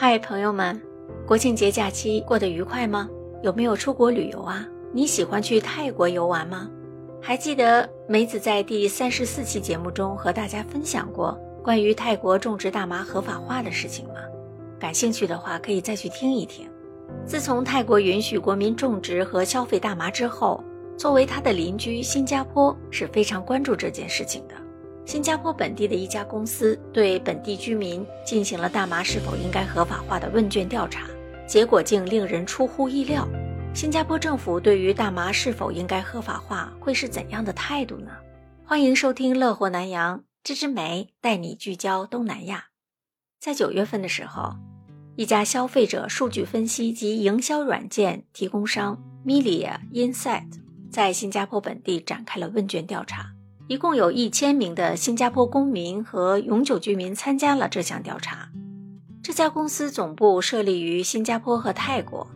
嗨，朋友们，国庆节假期过得愉快吗？有没有出国旅游啊？你喜欢去泰国游玩吗？还记得梅子在第三十四期节目中和大家分享过关于泰国种植大麻合法化的事情吗？感兴趣的话，可以再去听一听。自从泰国允许国民种植和消费大麻之后，作为它的邻居，新加坡是非常关注这件事情的。新加坡本地的一家公司对本地居民进行了大麻是否应该合法化的问卷调查，结果竟令人出乎意料。新加坡政府对于大麻是否应该合法化会是怎样的态度呢？欢迎收听《乐活南洋》，芝芝梅带你聚焦东南亚。在九月份的时候。一家消费者数据分析及营销软件提供商 Milia Insight 在新加坡本地展开了问卷调查，一共有一千名的新加坡公民和永久居民参加了这项调查。这家公司总部设立于新加坡和泰国。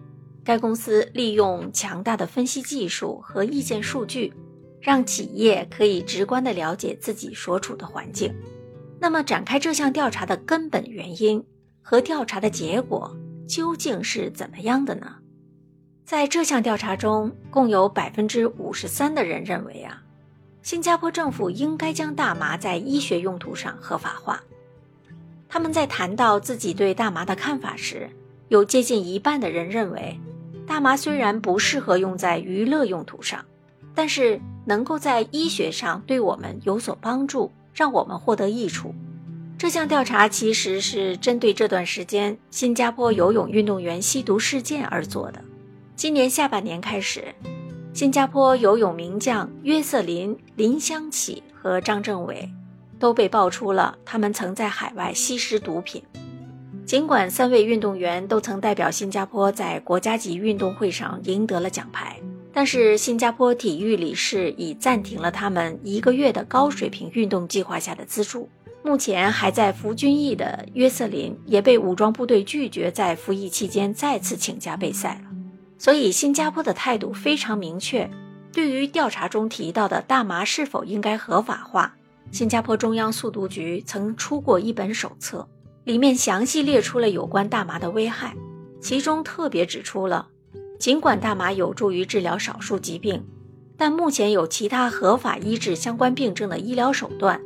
该公司利用强大的分析技术和意见数据，让企业可以直观地了解自己所处的环境。那么，展开这项调查的根本原因？和调查的结果究竟是怎么样的呢？在这项调查中，共有百分之五十三的人认为啊，新加坡政府应该将大麻在医学用途上合法化。他们在谈到自己对大麻的看法时，有接近一半的人认为，大麻虽然不适合用在娱乐用途上，但是能够在医学上对我们有所帮助，让我们获得益处。这项调查其实是针对这段时间新加坡游泳运动员吸毒事件而做的。今年下半年开始，新加坡游泳名将约瑟琳·林香启和张政伟都被爆出了他们曾在海外吸食毒品。尽管三位运动员都曾代表新加坡在国家级运动会上赢得了奖牌，但是新加坡体育理事已暂停了他们一个月的高水平运动计划下的资助。目前还在服军役的约瑟琳也被武装部队拒绝在服役期间再次请假备赛了。所以，新加坡的态度非常明确。对于调查中提到的大麻是否应该合法化，新加坡中央速毒局曾出过一本手册，里面详细列出了有关大麻的危害，其中特别指出了，尽管大麻有助于治疗少数疾病，但目前有其他合法医治相关病症的医疗手段，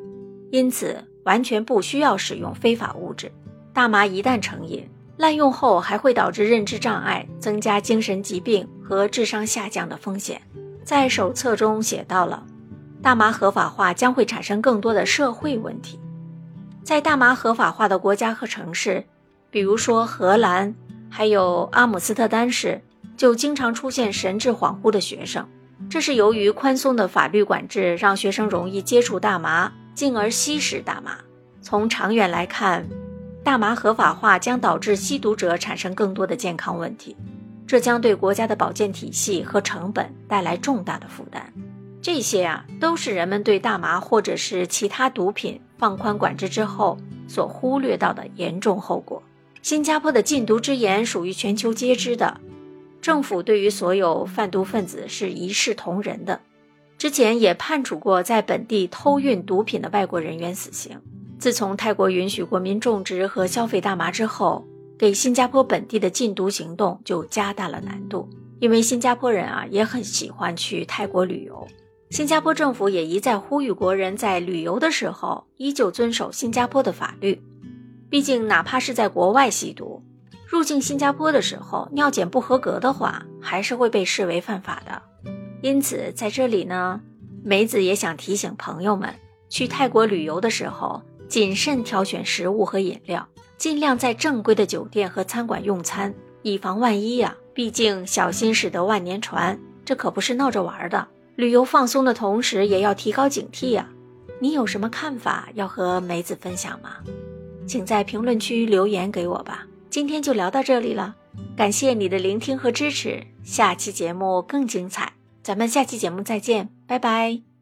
因此。完全不需要使用非法物质。大麻一旦成瘾，滥用后还会导致认知障碍，增加精神疾病和智商下降的风险。在手册中写到了，大麻合法化将会产生更多的社会问题。在大麻合法化的国家和城市，比如说荷兰，还有阿姆斯特丹市，就经常出现神志恍惚的学生。这是由于宽松的法律管制，让学生容易接触大麻。进而吸食大麻。从长远来看，大麻合法化将导致吸毒者产生更多的健康问题，这将对国家的保健体系和成本带来重大的负担。这些啊，都是人们对大麻或者是其他毒品放宽管制之后所忽略到的严重后果。新加坡的禁毒之言属于全球皆知的，政府对于所有贩毒分子是一视同仁的。之前也判处过在本地偷运毒品的外国人员死刑。自从泰国允许国民种植和消费大麻之后，给新加坡本地的禁毒行动就加大了难度。因为新加坡人啊也很喜欢去泰国旅游，新加坡政府也一再呼吁国人在旅游的时候依旧遵守新加坡的法律。毕竟哪怕是在国外吸毒，入境新加坡的时候尿检不合格的话，还是会被视为犯法的。因此，在这里呢，梅子也想提醒朋友们，去泰国旅游的时候，谨慎挑选食物和饮料，尽量在正规的酒店和餐馆用餐，以防万一呀。毕竟小心驶得万年船，这可不是闹着玩的。旅游放松的同时，也要提高警惕呀。你有什么看法要和梅子分享吗？请在评论区留言给我吧。今天就聊到这里了，感谢你的聆听和支持，下期节目更精彩。咱们下期节目再见，拜拜。